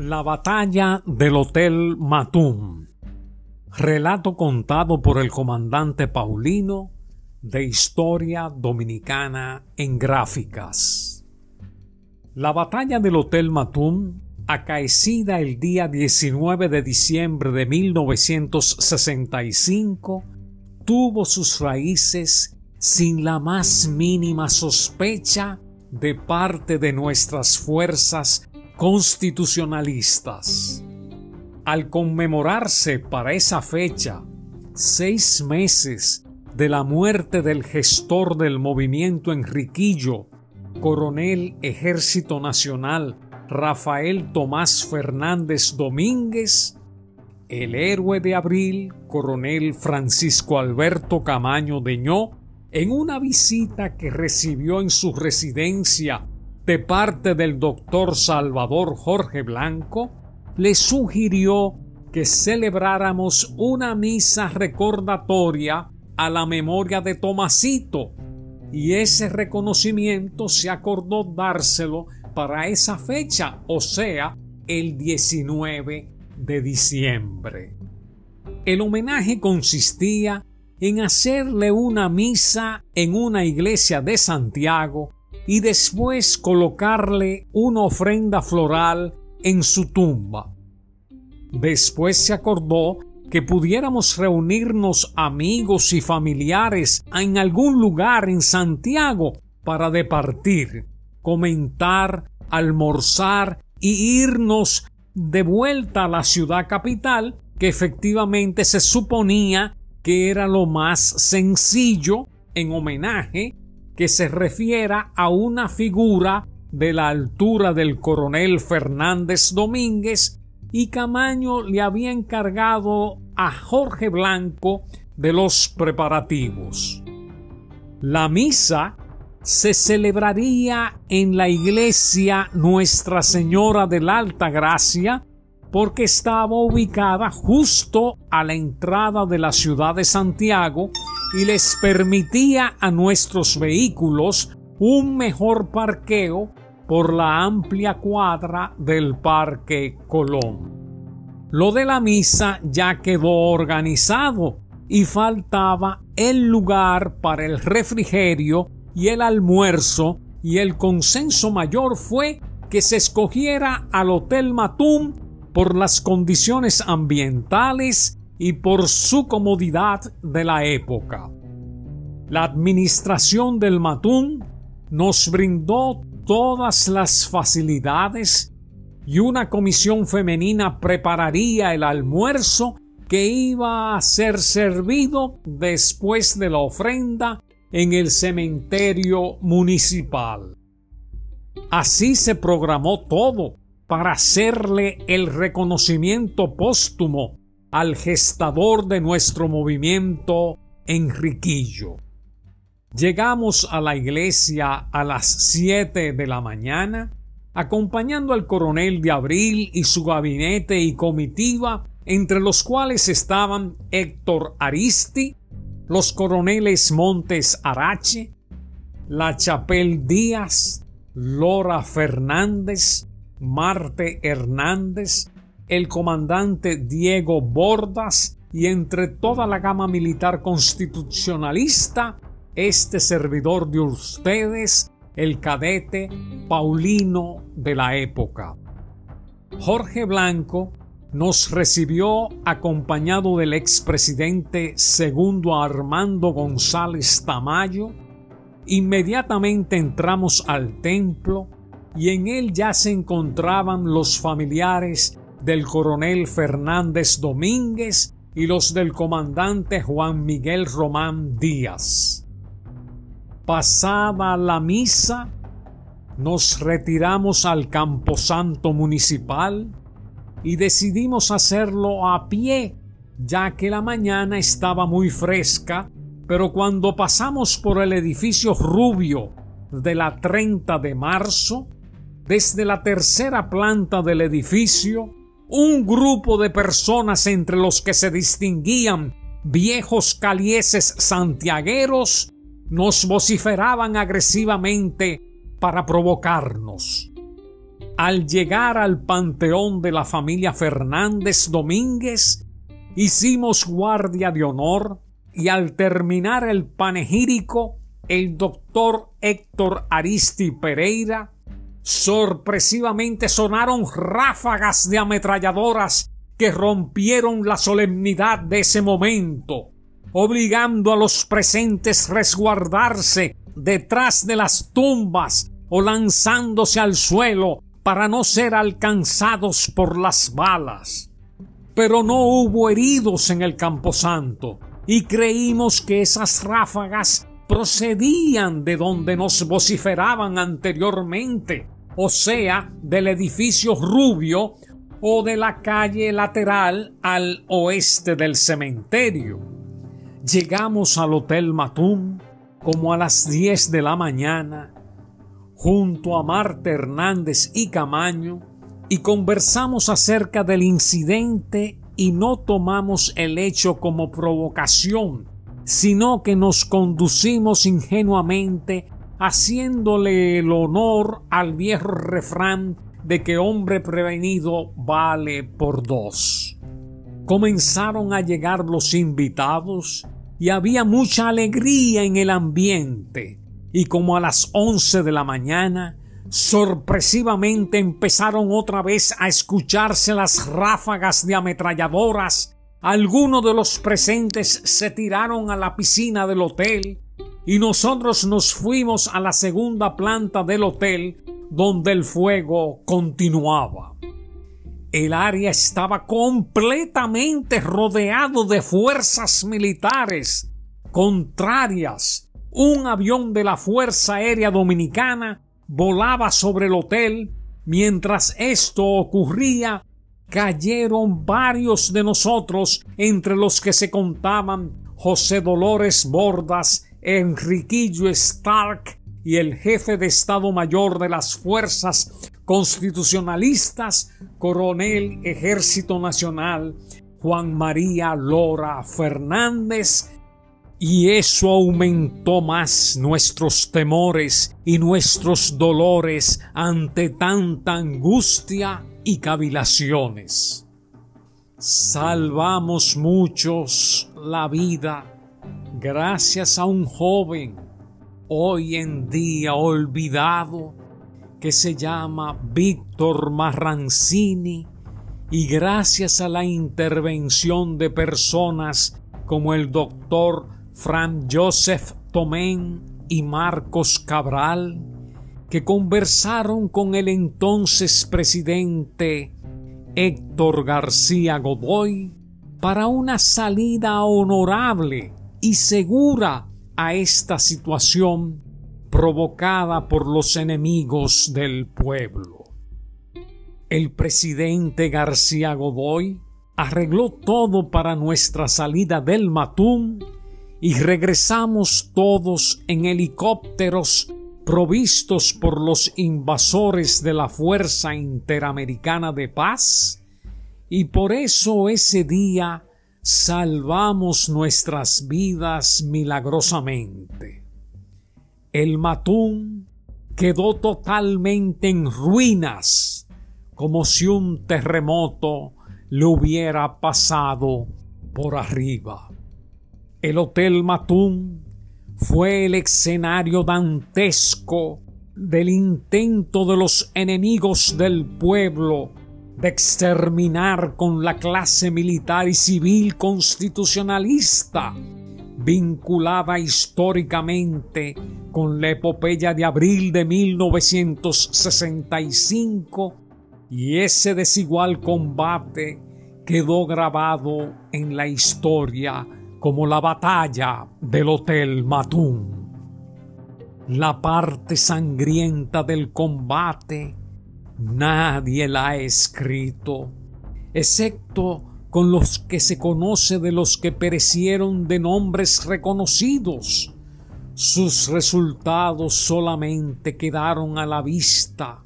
La batalla del Hotel Matum. Relato contado por el comandante Paulino de Historia Dominicana en Gráficas. La batalla del Hotel Matum, acaecida el día 19 de diciembre de 1965, tuvo sus raíces sin la más mínima sospecha de parte de nuestras fuerzas constitucionalistas. Al conmemorarse para esa fecha seis meses de la muerte del gestor del movimiento Enriquillo, coronel Ejército Nacional Rafael Tomás Fernández Domínguez, el héroe de abril, coronel Francisco Alberto Camaño Deñó, en una visita que recibió en su residencia de parte del doctor Salvador Jorge Blanco, le sugirió que celebráramos una misa recordatoria a la memoria de Tomasito, y ese reconocimiento se acordó dárselo para esa fecha, o sea, el 19 de diciembre. El homenaje consistía en hacerle una misa en una iglesia de Santiago y después colocarle una ofrenda floral en su tumba. Después se acordó que pudiéramos reunirnos amigos y familiares en algún lugar en Santiago para departir, comentar, almorzar y irnos de vuelta a la ciudad capital que efectivamente se suponía que era lo más sencillo en homenaje que se refiera a una figura de la altura del coronel Fernández Domínguez y Camaño le había encargado a Jorge Blanco de los preparativos. La misa se celebraría en la iglesia Nuestra Señora de la Alta Gracia porque estaba ubicada justo a la entrada de la ciudad de Santiago y les permitía a nuestros vehículos un mejor parqueo por la amplia cuadra del Parque Colón. Lo de la misa ya quedó organizado y faltaba el lugar para el refrigerio y el almuerzo y el consenso mayor fue que se escogiera al Hotel Matum por las condiciones ambientales y por su comodidad de la época. La administración del Matún nos brindó todas las facilidades y una comisión femenina prepararía el almuerzo que iba a ser servido después de la ofrenda en el cementerio municipal. Así se programó todo para hacerle el reconocimiento póstumo al gestador de nuestro movimiento, Enriquillo. Llegamos a la iglesia a las siete de la mañana, acompañando al coronel de Abril y su gabinete y comitiva, entre los cuales estaban Héctor Aristi, los coroneles Montes Arache, La Chapel Díaz, Lora Fernández, Marte Hernández, el comandante Diego Bordas y entre toda la gama militar constitucionalista, este servidor de ustedes, el cadete Paulino de la época. Jorge Blanco nos recibió acompañado del expresidente segundo Armando González Tamayo. Inmediatamente entramos al templo y en él ya se encontraban los familiares del coronel Fernández Domínguez y los del comandante Juan Miguel Román Díaz. Pasada la misa, nos retiramos al camposanto municipal y decidimos hacerlo a pie, ya que la mañana estaba muy fresca, pero cuando pasamos por el edificio rubio de la 30 de marzo, desde la tercera planta del edificio un grupo de personas entre los que se distinguían viejos calieses santiagueros nos vociferaban agresivamente para provocarnos. al llegar al panteón de la familia Fernández Domínguez, hicimos guardia de honor y al terminar el panegírico, el doctor Héctor Aristi Pereira, sorpresivamente sonaron ráfagas de ametralladoras que rompieron la solemnidad de ese momento, obligando a los presentes resguardarse detrás de las tumbas o lanzándose al suelo para no ser alcanzados por las balas. Pero no hubo heridos en el camposanto y creímos que esas ráfagas procedían de donde nos vociferaban anteriormente, o sea, del edificio Rubio o de la calle lateral al oeste del cementerio. Llegamos al Hotel Matum como a las 10 de la mañana junto a Marta Hernández y Camaño y conversamos acerca del incidente y no tomamos el hecho como provocación, sino que nos conducimos ingenuamente haciéndole el honor al viejo refrán de que hombre prevenido vale por dos. Comenzaron a llegar los invitados y había mucha alegría en el ambiente, y como a las once de la mañana, sorpresivamente empezaron otra vez a escucharse las ráfagas de ametralladoras, algunos de los presentes se tiraron a la piscina del hotel y nosotros nos fuimos a la segunda planta del hotel donde el fuego continuaba. El área estaba completamente rodeado de fuerzas militares contrarias. Un avión de la Fuerza Aérea Dominicana volaba sobre el hotel. Mientras esto ocurría, cayeron varios de nosotros, entre los que se contaban José Dolores Bordas, Enriquillo Stark y el jefe de Estado Mayor de las Fuerzas Constitucionalistas, coronel Ejército Nacional Juan María Lora Fernández, y eso aumentó más nuestros temores y nuestros dolores ante tanta angustia y cavilaciones. Salvamos muchos la vida gracias a un joven hoy en día olvidado que se llama Víctor Marrancini y gracias a la intervención de personas como el doctor Fran Joseph Tomén y Marcos Cabral, que conversaron con el entonces presidente Héctor García Godoy para una salida honorable y segura a esta situación provocada por los enemigos del pueblo. El presidente García Godoy arregló todo para nuestra salida del Matún y regresamos todos en helicópteros provistos por los invasores de la Fuerza Interamericana de Paz y por eso ese día salvamos nuestras vidas milagrosamente. El Matún quedó totalmente en ruinas, como si un terremoto le hubiera pasado por arriba. El Hotel Matún fue el escenario dantesco del intento de los enemigos del pueblo de exterminar con la clase militar y civil constitucionalista, vinculada históricamente con la epopeya de abril de 1965, y ese desigual combate quedó grabado en la historia como la batalla del Hotel Matún. La parte sangrienta del combate Nadie la ha escrito, excepto con los que se conoce de los que perecieron de nombres reconocidos. Sus resultados solamente quedaron a la vista.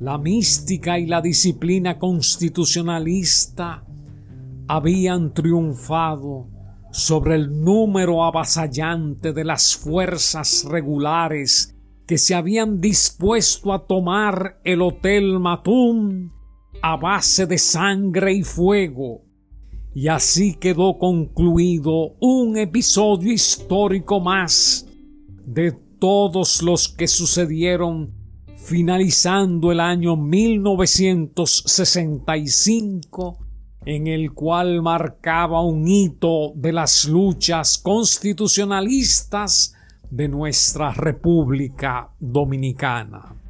La mística y la disciplina constitucionalista habían triunfado sobre el número avasallante de las fuerzas regulares que se habían dispuesto a tomar el Hotel Matum a base de sangre y fuego. Y así quedó concluido un episodio histórico más de todos los que sucedieron finalizando el año 1965 en el cual marcaba un hito de las luchas constitucionalistas de nuestra República Dominicana.